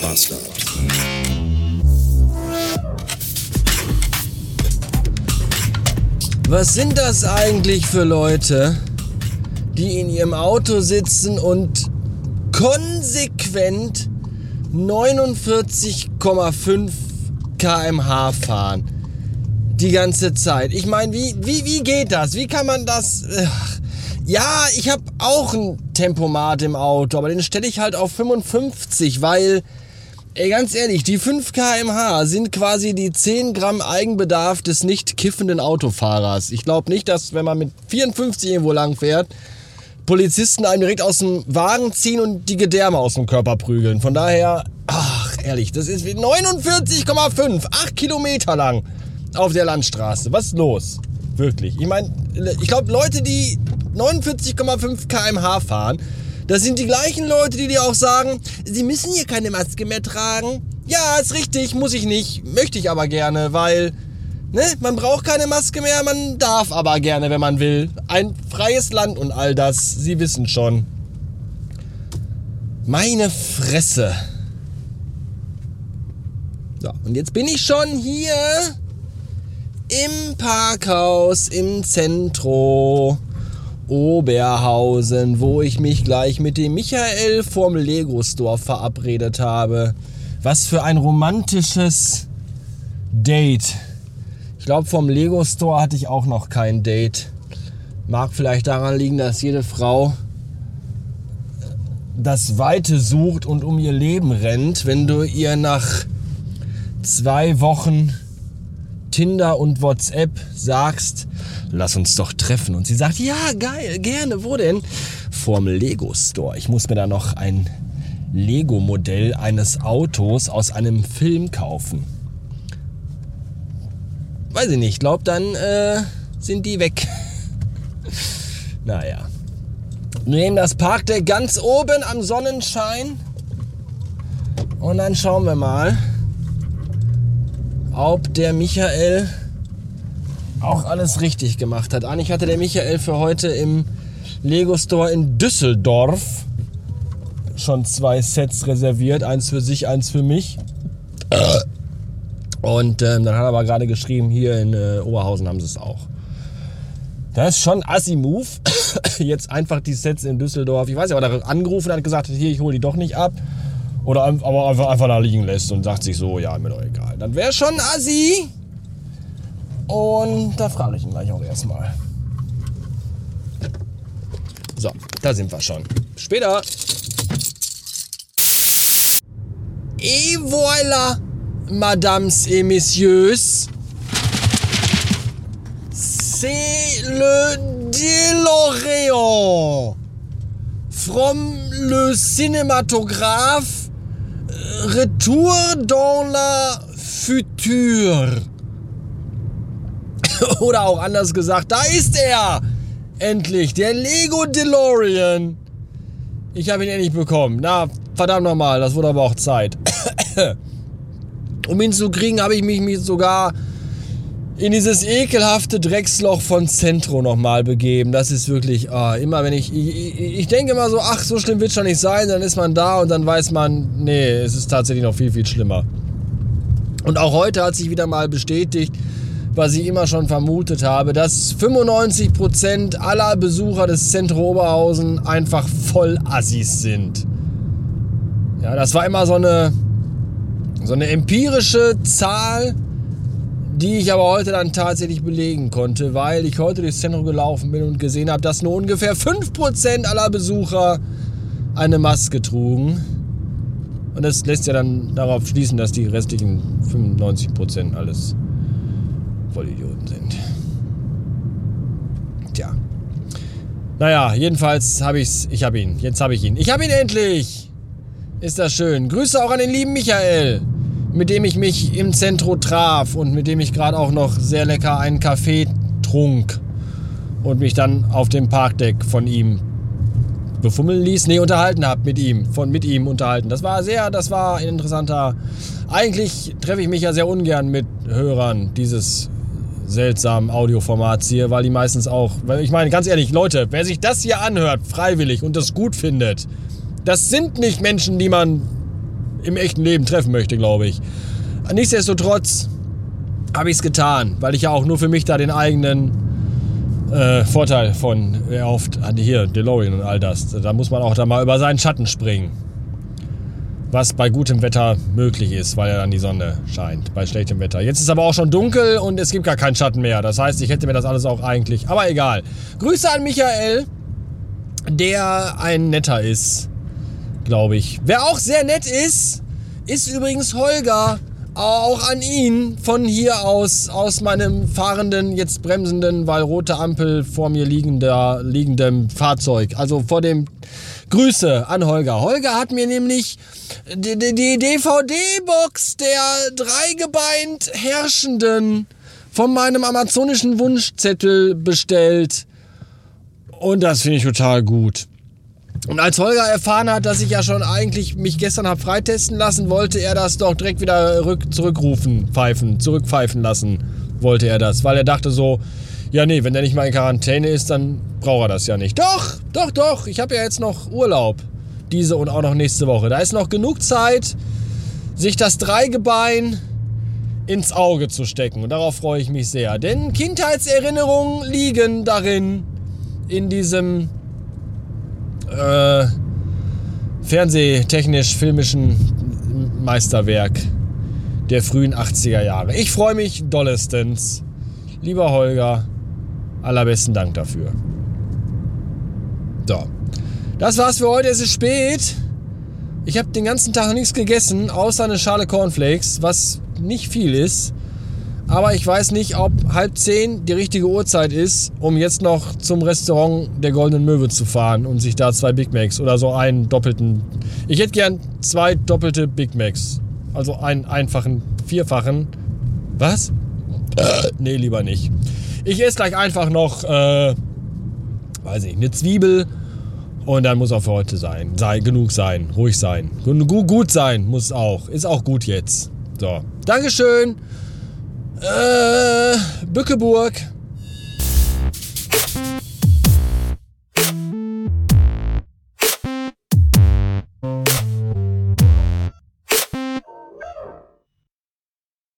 Bastard. Was sind das eigentlich für Leute, die in ihrem Auto sitzen und konsequent 49,5 kmh fahren? Die ganze Zeit. Ich meine, wie, wie, wie geht das? Wie kann man das... Ja, ich habe auch ein Tempomat im Auto, aber den stelle ich halt auf 55, weil Ey, ganz ehrlich, die 5 kmh sind quasi die 10 Gramm Eigenbedarf des nicht kiffenden Autofahrers. Ich glaube nicht, dass wenn man mit 54 irgendwo lang fährt, Polizisten einem direkt aus dem Wagen ziehen und die Gedärme aus dem Körper prügeln. Von daher, ach, ehrlich, das ist 49,5, 8 Kilometer lang auf der Landstraße. Was ist los? Wirklich. Ich meine, ich glaube, Leute, die 49,5 kmh fahren, das sind die gleichen Leute, die dir auch sagen, sie müssen hier keine Maske mehr tragen. Ja, ist richtig, muss ich nicht, möchte ich aber gerne, weil ne, man braucht keine Maske mehr, man darf aber gerne, wenn man will. Ein freies Land und all das, Sie wissen schon. Meine Fresse. So, und jetzt bin ich schon hier im Parkhaus im Zentrum. Oberhausen, wo ich mich gleich mit dem Michael vom Lego Store verabredet habe. Was für ein romantisches Date. Ich glaube, vom Lego Store hatte ich auch noch kein Date. Mag vielleicht daran liegen, dass jede Frau das Weite sucht und um ihr Leben rennt, wenn du ihr nach zwei Wochen Tinder und WhatsApp sagst, lass uns doch treffen. Und sie sagt, ja, geil, gerne, wo denn? Vorm Lego Store. Ich muss mir da noch ein Lego-Modell eines Autos aus einem Film kaufen. Weiß ich nicht, glaub dann äh, sind die weg. naja. Wir nehmen das Parkdeck ganz oben am Sonnenschein. Und dann schauen wir mal, ob der Michael auch alles richtig gemacht hat. Eigentlich hatte der Michael für heute im Lego Store in Düsseldorf schon zwei Sets reserviert. Eins für sich, eins für mich. Und ähm, dann hat er aber gerade geschrieben, hier in äh, Oberhausen haben sie es auch. Das ist schon Assi-Move. Jetzt einfach die Sets in Düsseldorf. Ich weiß nicht, ob er angerufen hat, gesagt, hier, ich hole die doch nicht ab. Oder aber einfach, einfach da liegen lässt und sagt sich so, ja, mir doch egal. Dann wäre schon Assi. Und da frage ich ihn gleich auch erstmal. So, da sind wir schon. Später. Et voilà, Madames et Messieurs. C'est le DeLorean. From le cinématographe Retour dans la Future. Oder auch anders gesagt, da ist er! Endlich, der Lego DeLorean. Ich habe ihn endlich bekommen. Na, verdammt nochmal, das wurde aber auch Zeit. um ihn zu kriegen, habe ich mich sogar in dieses ekelhafte Drecksloch von Centro nochmal begeben. Das ist wirklich, oh, immer wenn ich, ich, ich denke immer so, ach, so schlimm wird es schon nicht sein, dann ist man da und dann weiß man, nee, es ist tatsächlich noch viel, viel schlimmer. Und auch heute hat sich wieder mal bestätigt, was ich immer schon vermutet habe, dass 95% aller Besucher des Zentrum Oberhausen einfach voll Assis sind. Ja, das war immer so eine, so eine empirische Zahl, die ich aber heute dann tatsächlich belegen konnte, weil ich heute durchs Zentrum gelaufen bin und gesehen habe, dass nur ungefähr 5% aller Besucher eine Maske trugen. Und das lässt ja dann darauf schließen, dass die restlichen 95% alles Vollidioten sind. Tja. Naja, jedenfalls habe ich's. Ich habe ihn. Jetzt habe ich ihn. Ich habe ihn endlich! Ist das schön. Grüße auch an den lieben Michael, mit dem ich mich im Zentrum traf und mit dem ich gerade auch noch sehr lecker einen Kaffee trunk und mich dann auf dem Parkdeck von ihm befummeln ließ, nee, unterhalten habe mit ihm, von mit ihm unterhalten. Das war sehr, das war ein interessanter. Eigentlich treffe ich mich ja sehr ungern mit Hörern dieses seltsamen Audioformats hier, weil die meistens auch, weil ich meine, ganz ehrlich, Leute, wer sich das hier anhört, freiwillig und das gut findet, das sind nicht Menschen, die man im echten Leben treffen möchte, glaube ich. Nichtsdestotrotz habe ich es getan, weil ich ja auch nur für mich da den eigenen äh, Vorteil von erhofft hatte. Hier, DeLorean und all das. Da muss man auch da mal über seinen Schatten springen. Was bei gutem Wetter möglich ist, weil ja dann die Sonne scheint. Bei schlechtem Wetter. Jetzt ist aber auch schon dunkel und es gibt gar keinen Schatten mehr. Das heißt, ich hätte mir das alles auch eigentlich. Aber egal. Grüße an Michael, der ein netter ist. Glaube ich. Wer auch sehr nett ist, ist übrigens Holger auch an ihn von hier aus, aus meinem fahrenden, jetzt bremsenden, weil rote Ampel vor mir liegender, liegendem Fahrzeug. Also vor dem Grüße an Holger. Holger hat mir nämlich die, die, DVD-Box der dreigebeint Herrschenden von meinem amazonischen Wunschzettel bestellt. Und das finde ich total gut. Und als Holger erfahren hat, dass ich ja schon eigentlich mich gestern habe freitesten lassen, wollte er das doch direkt wieder rück, zurückrufen, pfeifen, zurückpfeifen lassen, wollte er das. Weil er dachte so, ja nee, wenn der nicht mal in Quarantäne ist, dann braucht er das ja nicht. Doch, doch, doch, ich habe ja jetzt noch Urlaub. Diese und auch noch nächste Woche. Da ist noch genug Zeit, sich das Dreigebein ins Auge zu stecken. Und darauf freue ich mich sehr. Denn Kindheitserinnerungen liegen darin, in diesem äh, fernsehtechnisch-filmischen Meisterwerk der frühen 80er Jahre. Ich freue mich dollestens. Lieber Holger, allerbesten Dank dafür. So, das war's für heute. Es ist spät. Ich habe den ganzen Tag nichts gegessen, außer eine Schale Cornflakes, was nicht viel ist. Aber ich weiß nicht, ob halb zehn die richtige Uhrzeit ist, um jetzt noch zum Restaurant der Goldenen Möwe zu fahren und sich da zwei Big Macs oder so einen doppelten. Ich hätte gern zwei doppelte Big Macs. Also einen einfachen, vierfachen. Was? Äh, nee, lieber nicht. Ich esse gleich einfach noch, äh, weiß ich, eine Zwiebel. Und dann muss auch für heute sein. Sei, genug sein. Ruhig sein. Gut, gut sein muss auch. Ist auch gut jetzt. So. Dankeschön. Äh, Bückeburg.